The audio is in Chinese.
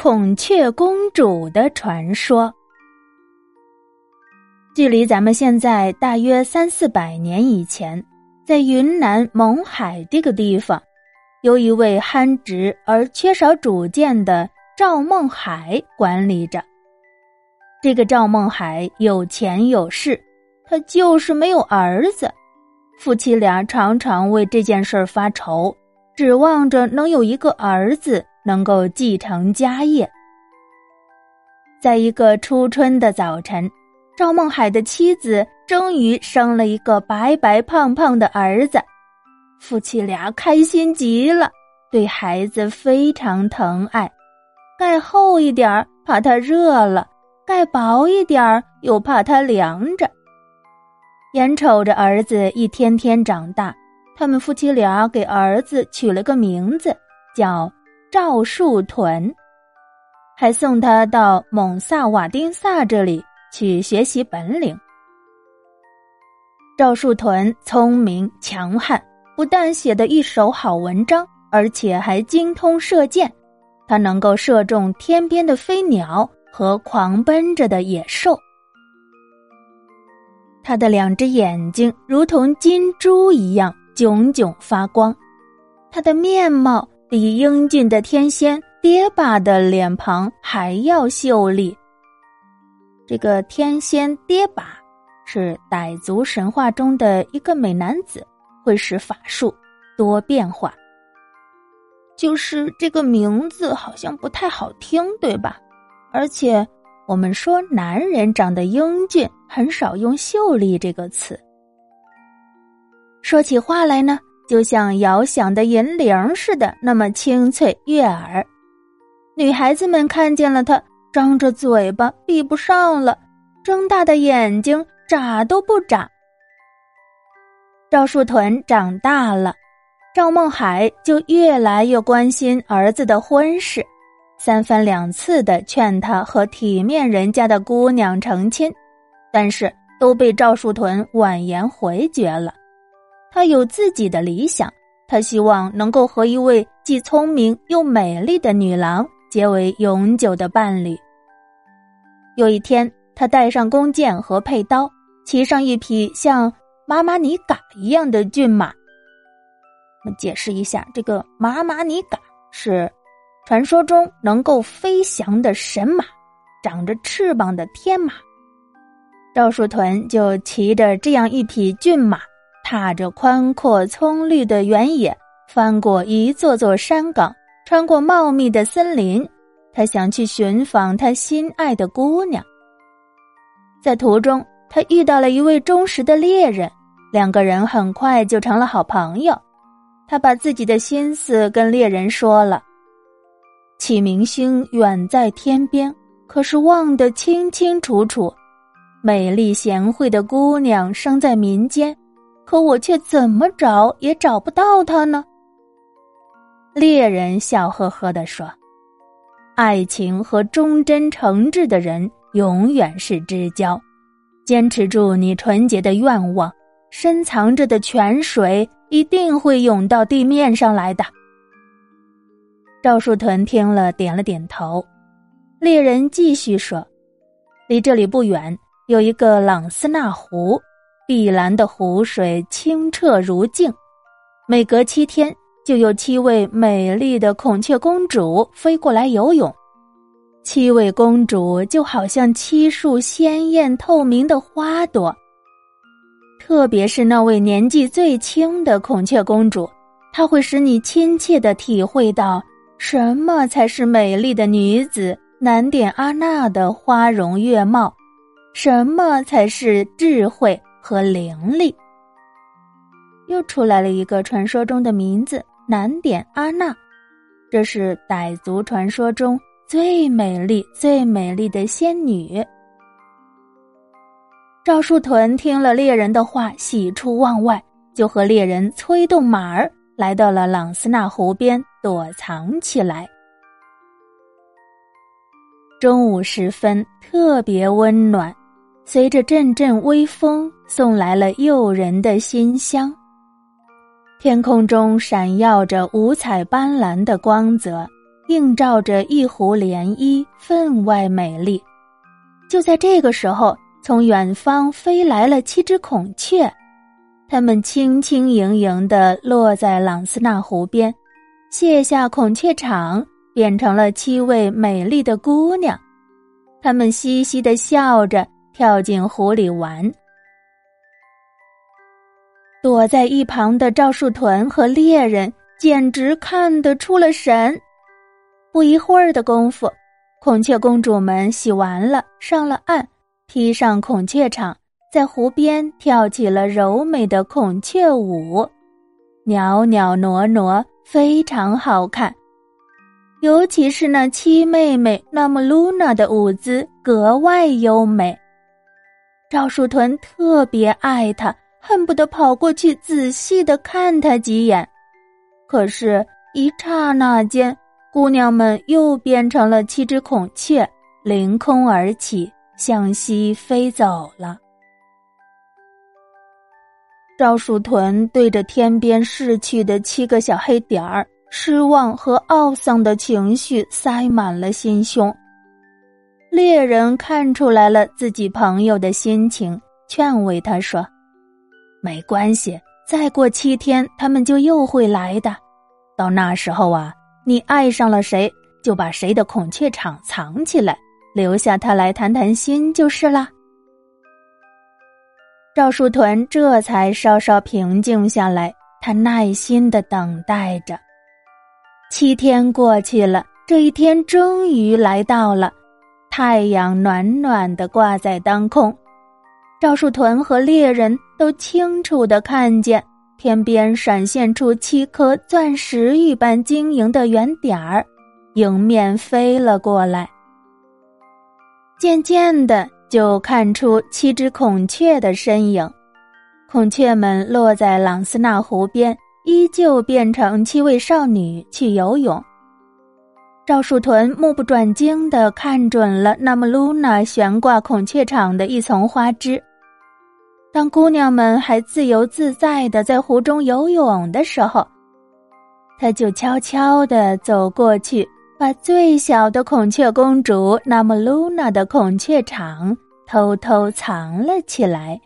孔雀公主的传说。距离咱们现在大约三四百年以前，在云南勐海这个地方，由一位憨直而缺少主见的赵孟海管理着。这个赵孟海有钱有势，他就是没有儿子。夫妻俩常常为这件事发愁，指望着能有一个儿子。能够继承家业。在一个初春的早晨，赵孟海的妻子终于生了一个白白胖胖的儿子，夫妻俩开心极了，对孩子非常疼爱，盖厚一点儿怕他热了，盖薄一点儿又怕他凉着。眼瞅着儿子一天天长大，他们夫妻俩给儿子取了个名字，叫。赵树屯，还送他到蒙萨瓦丁萨这里去学习本领。赵树屯聪明强悍，不但写得一手好文章，而且还精通射箭。他能够射中天边的飞鸟和狂奔着的野兽。他的两只眼睛如同金珠一样炯炯发光，他的面貌。比英俊的天仙爹爸的脸庞还要秀丽。这个天仙爹爸是傣族神话中的一个美男子，会使法术，多变化。就是这个名字好像不太好听，对吧？而且我们说男人长得英俊，很少用秀丽这个词。说起话来呢？就像摇响的银铃似的，那么清脆悦耳。女孩子们看见了他，张着嘴巴闭不上了，睁大的眼睛眨都不眨。赵树屯长大了，赵梦海就越来越关心儿子的婚事，三番两次的劝他和体面人家的姑娘成亲，但是都被赵树屯婉言回绝了。他有自己的理想，他希望能够和一位既聪明又美丽的女郎结为永久的伴侣。有一天，他带上弓箭和佩刀，骑上一匹像马马尼嘎一样的骏马。我们解释一下，这个马马尼嘎是传说中能够飞翔的神马，长着翅膀的天马。赵树屯就骑着这样一匹骏马。踏着宽阔葱绿的原野，翻过一座座山岗，穿过茂密的森林，他想去寻访他心爱的姑娘。在途中，他遇到了一位忠实的猎人，两个人很快就成了好朋友。他把自己的心思跟猎人说了：“启明星远在天边，可是望得清清楚楚。美丽贤惠的姑娘生在民间。”可我却怎么找也找不到他呢？猎人笑呵呵地说：“爱情和忠贞诚挚的人永远是知交。坚持住你纯洁的愿望，深藏着的泉水一定会涌到地面上来的。”赵树屯听了，点了点头。猎人继续说：“离这里不远有一个朗斯纳湖。”碧蓝的湖水清澈如镜，每隔七天就有七位美丽的孔雀公主飞过来游泳。七位公主就好像七束鲜艳透明的花朵，特别是那位年纪最轻的孔雀公主，她会使你亲切的体会到什么才是美丽的女子难点阿娜的花容月貌，什么才是智慧。和伶俐，又出来了一个传说中的名字——南点阿娜，这是傣族传说中最美丽、最美丽的仙女。赵树屯听了猎人的话，喜出望外，就和猎人催动马儿来到了朗斯纳湖边躲藏起来。中午时分，特别温暖。随着阵阵微风，送来了诱人的馨香。天空中闪耀着五彩斑斓的光泽，映照着一湖涟漪，分外美丽。就在这个时候，从远方飞来了七只孔雀，它们轻轻盈盈地落在朗斯纳湖边，卸下孔雀氅，变成了七位美丽的姑娘。她们嘻嘻地笑着，跳进湖里玩。躲在一旁的赵树屯和猎人简直看得出了神。不一会儿的功夫，孔雀公主们洗完了，上了岸，披上孔雀氅，在湖边跳起了柔美的孔雀舞，袅袅娜娜，非常好看。尤其是那七妹妹那么露娜的舞姿格外优美，赵树屯特别爱他。恨不得跑过去仔细的看他几眼，可是，一刹那间，姑娘们又变成了七只孔雀，凌空而起，向西飞走了。赵树屯对着天边逝去的七个小黑点儿，失望和懊丧的情绪塞满了心胸。猎人看出来了自己朋友的心情，劝慰他说。没关系，再过七天他们就又会来的。到那时候啊，你爱上了谁，就把谁的孔雀场藏起来，留下他来谈谈心就是了。赵树屯这才稍稍平静下来，他耐心的等待着。七天过去了，这一天终于来到了，太阳暖暖的挂在当空。赵树屯和猎人都清楚的看见天边闪现出七颗钻石一般晶莹的圆点儿，迎面飞了过来。渐渐的，就看出七只孔雀的身影。孔雀们落在朗斯纳湖边，依旧变成七位少女去游泳。赵树屯目不转睛的看准了那么露娜悬挂孔雀场的一丛花枝。当姑娘们还自由自在的在湖中游泳的时候，他就悄悄的走过去，把最小的孔雀公主那么露娜的孔雀场偷偷藏了起来。